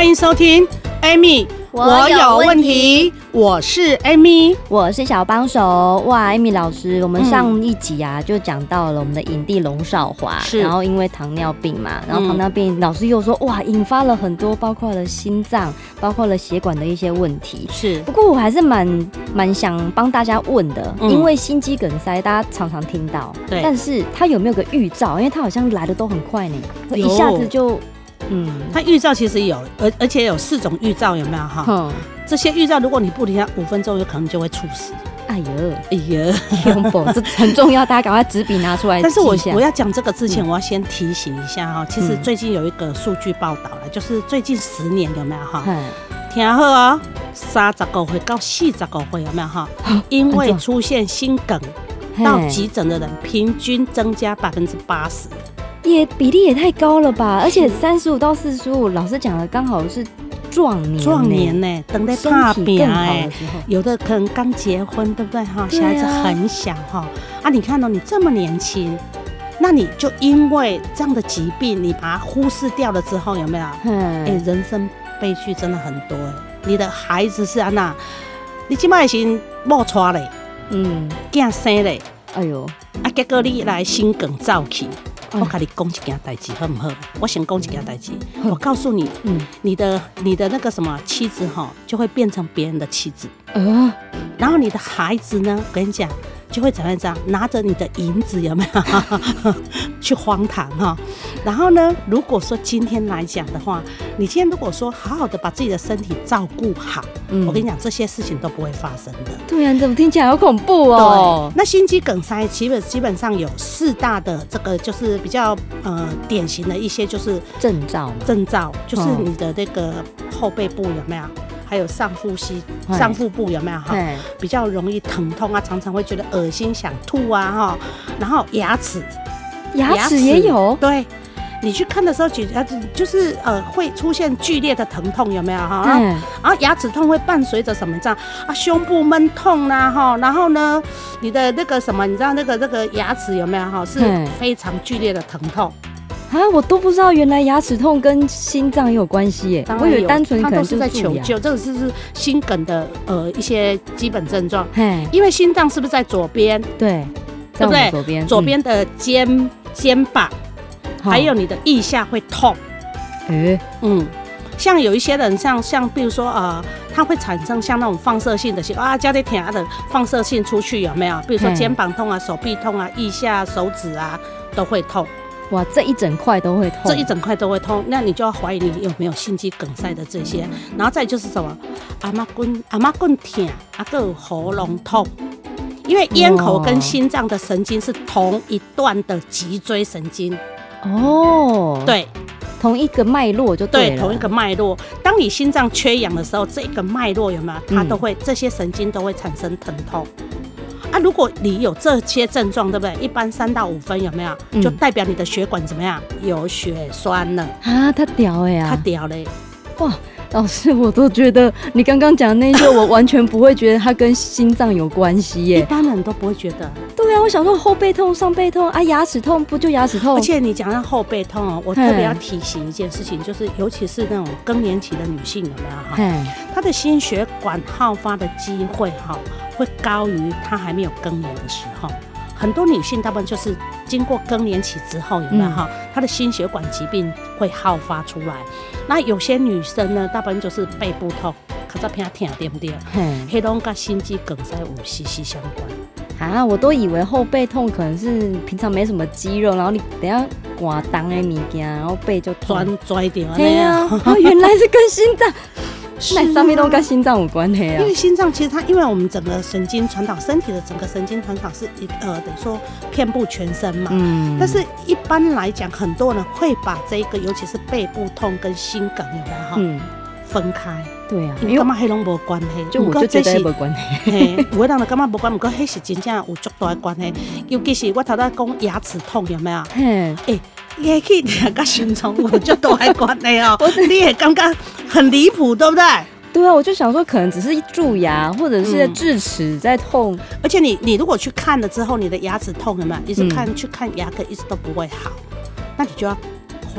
欢迎收听，Amy，我有问题。我是 Amy，我是小帮手。哇，Amy 老师，我们上一集啊就讲到了我们的影帝龙少华，是，然后因为糖尿病嘛，然后糖尿病老师又说哇，引发了很多，包括了心脏，包括了血管的一些问题。是，不过我还是蛮蛮想帮大家问的，因为心肌梗塞大家常常听到，对，但是它有没有个预兆？因为它好像来的都很快呢，一下子就。嗯，它预兆其实有，而而且有四种预兆，有没有哈？嗯，这些预兆如果你不停下五分钟，有可能就会猝死。哎呦，哎呀，这很重要，大家赶快纸笔拿出来。但是我我要讲这个之前，我要先提醒一下哈，其实最近有一个数据报道了，就是最近十年有没有哈？听好哦，三十个会到四十个会有没有哈？因为出现心梗到急诊的人平均增加百分之八十。也比例也太高了吧！而且三十五到四十五，老师讲的刚好是壮年，壮年呢，等待大病哎，有的可能刚结婚，对不对哈？小孩子很小哈啊！你看到你这么年轻，那你就因为这样的疾病，你把它忽视掉了之后，有没有？嗯哎，人生悲剧真的很多。你的孩子是安娜，你起码已经冒出嘞，嗯，惊生嘞，哎呦，啊，结果你来心梗早期。我跟你讲一件代志好不好？我先讲一件代志。我告诉你，嗯，你的你的那个什么妻子哈，就会变成别人的妻子。呃，然后你的孩子呢，我跟你讲。就会怎么样？这样拿着你的银子有没有 去荒唐哈？然后呢，如果说今天来讲的话，你今天如果说好好的把自己的身体照顾好，嗯，我跟你讲，这些事情都不会发生的。对呀，你怎么听起来好恐怖哦？那心肌梗塞基本基本上有四大的这个就是比较呃典型的一些就是症兆，症兆就是你的这个后背部有没有？还有上腹吸、上腹部有没有哈？比较容易疼痛啊，常常会觉得恶心、想吐啊哈。然后牙齿，牙齿也有。对，你去看的时候，觉得就是呃会出现剧烈的疼痛，有没有哈？然后牙齿痛会伴随着什么这样啊？胸部闷痛呐哈。然后呢，你的那个什么，你知道那个那个牙齿有没有哈？是非常剧烈的疼痛。啊，我都不知道原来牙齿痛跟心脏也有关系耶！我以为单纯可能是在求救，这个是是心梗的呃一些基本症状。嘿，因为心脏是不是在左边？对，对不对？左边，左边的肩肩膀，还有你的腋下会痛。哎，嗯，像有一些人，像像比如说呃，它会产生像那种放射性的啊，加点甜的放射性出去有没有？比如说肩膀痛啊，手臂痛啊，腋下、手指啊都会痛。哇，这一整块都会痛，这一整块都会痛，那你就要怀疑你有没有心肌梗塞的这些，然后再就是什么，阿妈棍阿妈棍疼，阿个喉咙痛，因为咽喉跟心脏的神经是同一段的脊椎神经。哦，对，同一个脉络就对了。对，同一个脉络。当你心脏缺氧的时候，这个脉络有没有？它都会，这些神经都会产生疼痛。啊，如果你有这些症状，对不对？一般三到五分有没有？就代表你的血管怎么样？有血栓了啊！他屌哎呀，他屌嘞！哇，老师，我都觉得你刚刚讲的那些，我完全不会觉得它跟心脏有关系耶。一般人都不会觉得。对啊，我想说后背痛、上背痛啊，牙齿痛不就牙齿痛？而且你讲到后背痛哦，我特别要提醒一件事情，就是尤其是那种更年期的女性有没有哈？她的心血管好发的机会哈。会高于她还没有更年的时候，很多女性大部分就是经过更年期之后，有没有哈？她的心血管疾病会好发出来。那有些女生呢，大部分就是背部痛，卡在偏疼，对不对？黑龙跟心肌梗塞有息息相关啊！我都以为后背痛可能是平常没什么肌肉，然后你等下刮当的物件，然后背就钻拽掉。对呀，原来是跟心脏。那上面都跟心脏有关系啊，因为心脏其实它，因为我们整个神经传导，身体的整个神经传导是一呃，等于说遍布全身嘛。嗯。但是一般来讲，很多人会把这个，尤其是背部痛跟心梗有没有哈，分开。对啊，因为干嘛黑龙无关系，就我就觉得没关系。有的人就干嘛无关，不过迄是真正有足大的关系。尤其是我头先讲牙齿痛有没有？嘿哎，也可以跟心脏有足大的关系哦。你也感觉很离谱，对不对？对啊，我就想说，可能只是蛀牙，或者是智齿在痛。而且你你如果去看了之后，你的牙齿痛有没有？一直看去看牙科，一直都不会好，那你就要。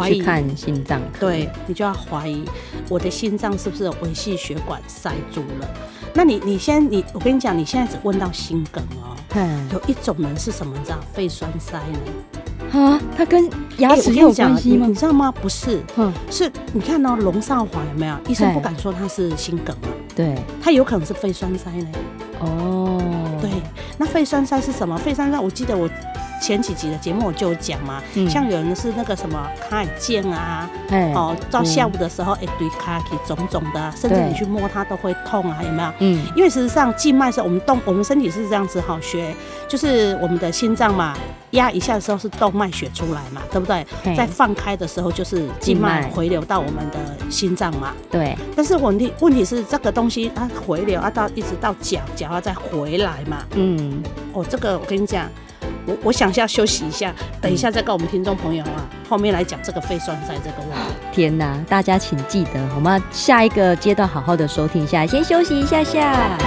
怀疑看心脏，对，你就要怀疑我的心脏是不是有微细血管塞住了？那你你先你我跟你讲，你现在只问到心梗哦、喔，嗯，有一种人是什么？你知道肺栓塞呢？啊，它跟牙齿有关系吗、欸？你知道吗？不是，嗯，是你看到龙少华有没有？医生不敢说他是心梗啊，对，他有可能是肺栓塞呢。哦，对，那肺栓塞是什么？肺栓塞，我记得我。前几集的节目我就讲嘛，嗯、像有人是那个什么卡腱啊，嘿哦，到下午的时候，哎、嗯，对卡可以肿肿的，甚至你去摸它都会痛啊，有没有？嗯，因为事实上静脉是我们动，我们身体是这样子哈，血就是我们的心脏嘛，压一下的时候是动脉血出来嘛，对不对？嘿在放开的时候就是静脉回流到我们的心脏嘛。对。但是问题问题是这个东西它回流啊到一直到脚，脚要再回来嘛。嗯。哦，这个我跟你讲。我我想下休息一下，等一下再跟我们听众朋友啊，后面来讲这个肺栓塞这个问题。天哪，大家请记得，我们下一个阶段好好的收听一下，先休息一下下。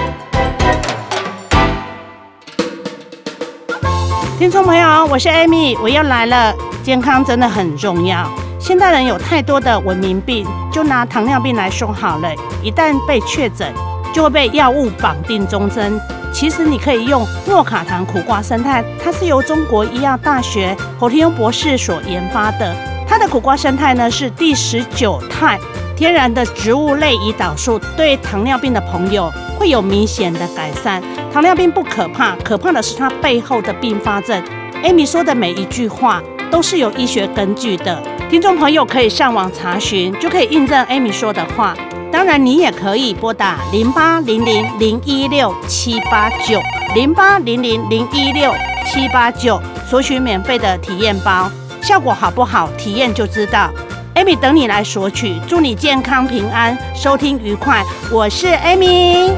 听众朋友，我是 Amy，我又来了。健康真的很重要，现代人有太多的文明病，就拿糖尿病来说好了，一旦被确诊，就会被药物绑定终身。其实你可以用诺卡糖苦瓜胜肽，它是由中国医药大学侯天庸博士所研发的。它的苦瓜胜肽呢是第十九肽，天然的植物类胰岛素，对糖尿病的朋友会有明显的改善。糖尿病不可怕，可怕的是它背后的并发症。Amy 说的每一句话都是有医学根据的，听众朋友可以上网查询，就可以印证 Amy 说的话。当然，你也可以拨打零八零零零一六七八九零八零零零一六七八九索取免费的体验包，效果好不好？体验就知道。Amy 等你来索取，祝你健康平安，收听愉快。我是 Amy，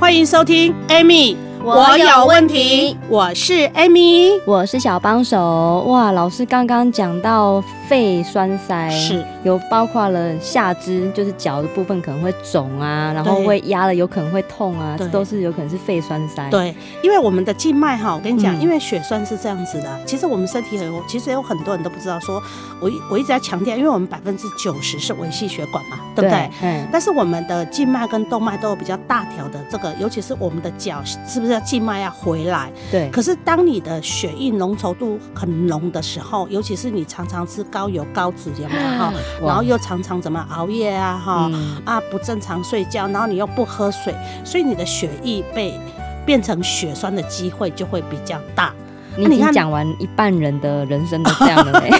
欢迎收听 Amy。我有问题，我是 Amy，我是小帮手。哇，老师刚刚讲到肺栓塞，是有包括了下肢，就是脚的部分可能会肿啊，然后会压了有可能会痛啊，这都是有可能是肺栓塞。对，因为我们的静脉哈，我跟你讲，因为血栓是这样子的。其实我们身体有，其实有很多人都不知道，说我我一直在强调，因为我们百分之九十是维系血管嘛，对不对？嗯。但是我们的静脉跟动脉都有比较大条的这个，尤其是我们的脚，是不是？静脉要回来，对。可是当你的血液浓稠度很浓的时候，尤其是你常常吃高油高脂，有没有哈？然后又常常怎么熬夜啊哈？啊不正常睡觉，然后你又不喝水，所以你的血液被变成血栓的机会就会比较大。你已经讲完一半人的人生都这样了嘞，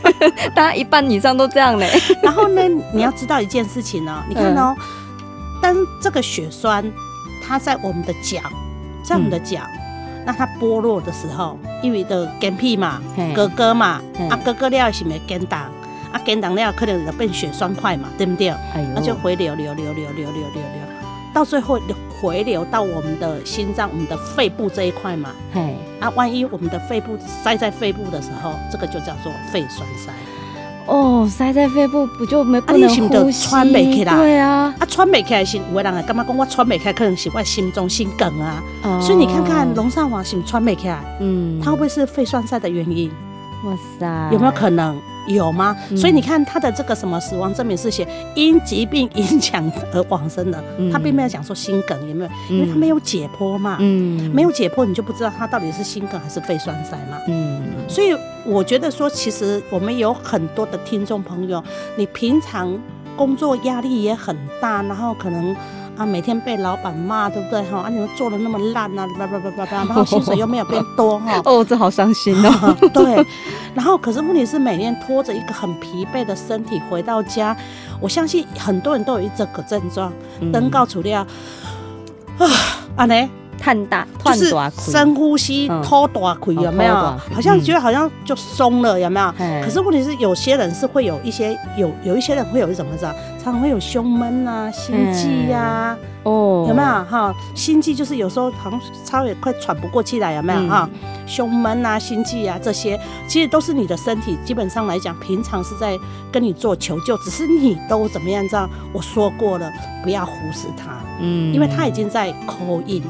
大家一半以上都这样嘞。然后呢，你要知道一件事情呢，你看哦，当这个血栓。它在我们的脚，在我们的脚，嗯、那它剥落的时候，因为的干皮嘛，哥哥嘛，啊哥哥了是没干当，啊干当了可能就变血栓块嘛，对不对？那就回流流流流流流流流，到最后回流到我们的心脏、我们的肺部这一块嘛，嘿，啊万一我们的肺部塞在肺部的时候，这个就叫做肺栓塞。哦，塞在肺部不就没不能呼吸？喘不起来。对啊，啊喘不起来是有的人会感觉讲我喘不起来，可能是我心中心梗啊。哦、所以你看看龙少华是不是喘不起来？嗯，他会不会是肺栓塞的原因？哇塞，有没有可能？有吗？嗯、所以你看他的这个什么死亡证明是写因疾病影响而往生的，嗯、他并没有讲说心梗有没有，因为他没有解剖嘛，嗯，没有解剖你就不知道他到底是心梗还是肺栓塞嘛，嗯，所以我觉得说，其实我们有很多的听众朋友，你平常工作压力也很大，然后可能。啊，每天被老板骂，对不对哈？啊，你们做的那么烂啊，叭叭叭叭叭，然后薪水又没有变多哈。哦，这好伤心哦。对，然后可是问题是，每天拖着一个很疲惫的身体回到家，我相信很多人都有一这个症状，登高处料啊，啊呢，探大，就是深呼吸，拖大腿有没有？好像觉得好像就松了，有没有？可是问题是，有些人是会有一些有有一些人会有什么知道？常常会有胸闷啊、心悸呀，哦，有没有哈？心悸就是有时候好像超也快喘不过气来，有没有哈？胸闷啊、心悸啊这些，其实都是你的身体基本上来讲，平常是在跟你做求救，只是你都怎么样这样？我说过了，不要忽视它，嗯，因为它已经在 call in。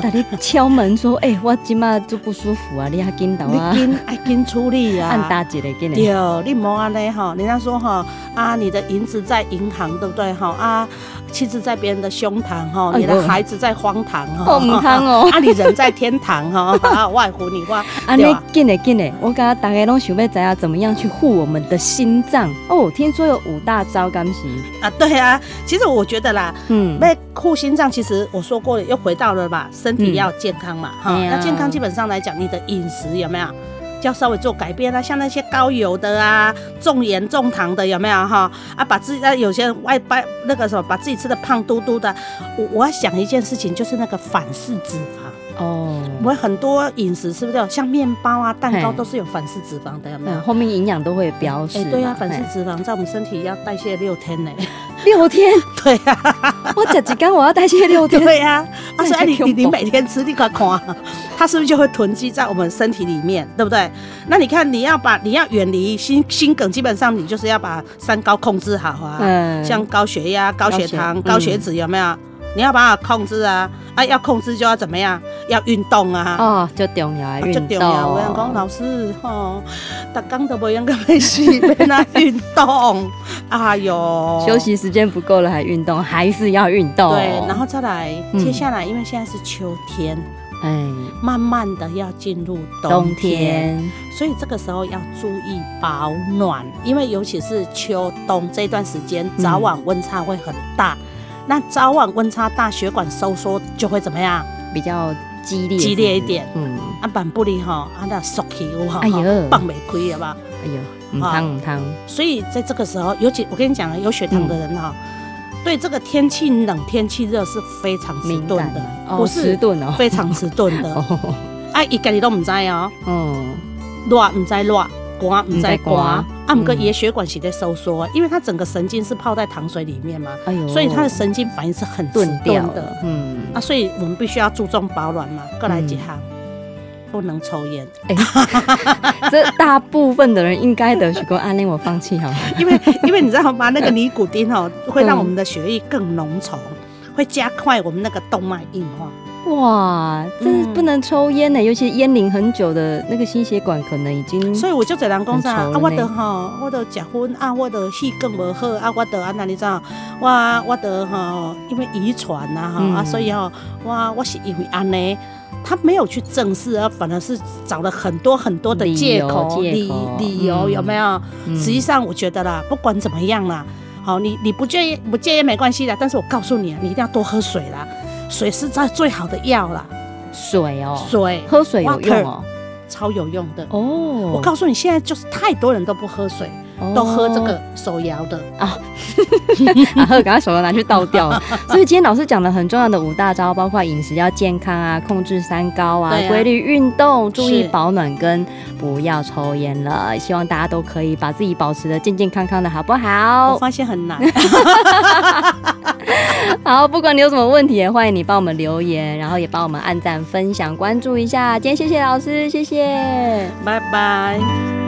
大力敲门说：“哎、欸，我今麦就不舒服啊，你还紧到啊？你紧爱紧处理啊？按大姐的紧的。对，你莫安尼哈，人家说哈啊，你的银子在银行，对不对哈啊？”妻子在别人的胸膛哈，你的孩子在荒唐哈，荒唐哦，啊，你人在天堂哈，外乎你话，啊，你紧嘞紧嘞，我刚刚大概都想要知道怎么样去护我们的心脏。哦。听说有五大招，干是？啊，对啊，其实我觉得啦，嗯，那护心脏，其实我说过了，又回到了吧，身体要健康嘛，哈，那健康基本上来讲，你的饮食有没有？要稍微做改变啊，像那些高油的啊、重盐重糖的有没有哈？啊，把自己啊，有些人外掰那个什么，把自己吃的胖嘟嘟的。我我要想一件事情，就是那个反式脂肪。哦，我很多饮食是不是像面包啊、蛋糕都是有反式脂肪的，有没有？后面营养都会标示。哎，对呀，反式脂肪在我们身体要代谢六天呢。六天？对呀，我吃几缸我要代谢六天。对呀，啊，所以你你你每天吃，你快看，它是不是就会囤积在我们身体里面，对不对？那你看，你要把你要远离心心梗，基本上你就是要把三高控制好啊。嗯。像高血压、高血糖、高血脂，有没有？你要把它控制啊！啊，要控制就要怎么样？要运动啊！哦，就重要，运动。就重要。我想讲老师，吼，大家都不用跟没事，别那运动。哎呦，休息时间不够了还运动，还是要运动。对，然后再来，接下来，因为现在是秋天，哎，慢慢的要进入冬天，所以这个时候要注意保暖，因为尤其是秋冬这段时间，早晚温差会很大。那早晚温差大，血管收缩就会怎么样？比较激烈，激烈一点。嗯，啊，板不离哈，啊那缩起有哈，哎呦，放没亏了吧？哎呦，唔烫唔烫。所以在这个时候，尤其我跟你讲，有血糖的人哈，对这个天气冷、天气热是非常迟钝的，不是迟钝哦，非常迟钝的。啊，一个你都唔知哦。嗯，热唔知热。寒唔在刮，按个也血管是在收缩，因为它整个神经是泡在糖水里面嘛，哎，所以它的神经反应是很钝的，嗯，啊，所以我们必须要注重保暖嘛。各来几行，不能抽烟，哎，这大部分的人应该的，许哥安令我放弃好，因为 因为你知道吗？那个尼古丁哦，会让我们的血液更浓稠，会加快我们那个动脉硬化。哇，这是不能抽烟呢，尤其烟龄很久的那个心血管可能已经。所以我就在人讲啥啊，我的哈，我的结婚啊，我的气更不好啊，我的啊，那你知道，我我的哈，因为遗传呐哈啊，所以哈，我我是因为安呢，他没有去正视，而反而是找了很多很多的借口理理由，有没有？实际上我觉得啦，不管怎么样啦，好，你你不介意不介意没关系的，但是我告诉你啊，你一定要多喝水啦。水是在最好的药啦，水哦，水喝水有用哦，超有用的。哦。我告诉你，现在就是太多人都不喝水，都喝这个手摇的啊，然后赶快手摇拿去倒掉。所以今天老师讲了很重要的五大招，包括饮食要健康啊，控制三高啊，规律运动，注意保暖跟不要抽烟了。希望大家都可以把自己保持的健健康康的，好不好？我发现很难。好，不管你有什么问题，也欢迎你帮我们留言，然后也帮我们按赞、分享、关注一下。今天谢谢老师，谢谢，拜拜。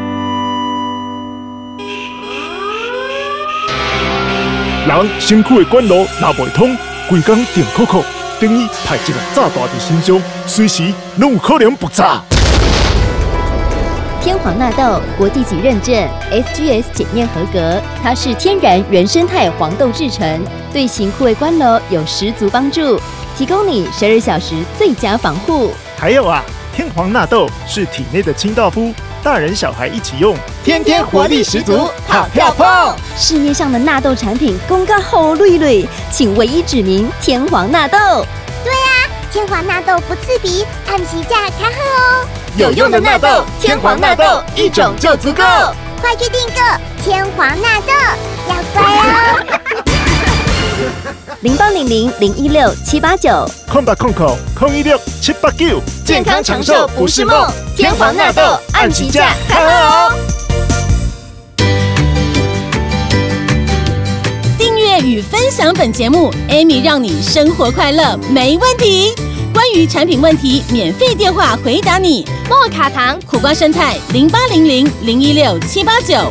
人身躯的管路若未通，规工电扣扣，等于派一个炸弹在身上，随时拢有可能爆炸。天皇纳豆国际级认证，SGS 检验合格，它是天然原生态黄豆制成，对型护卫官楼有十足帮助，提供你十二小时最佳防护。还有啊，天皇纳豆是体内的清道夫，大人小孩一起用，天天活力十足，跑跳碰。市面上的纳豆产品公告后绿绿，请唯一指明天皇纳豆。对啊，天皇纳豆不刺鼻，按时价开喝哦。有用的纳豆，天皇纳豆一种就足够，快去订购天皇纳豆，要乖哦。零八零零零一六七八九，空八空口空一六七八九，健康长寿不是梦，天皇纳豆按起价看哦。订阅与分享本节目，Amy 让你生活快乐没问题。关于产品问题，免费电话回答你。莫卡糖、苦瓜生态零八零零零一六七八九，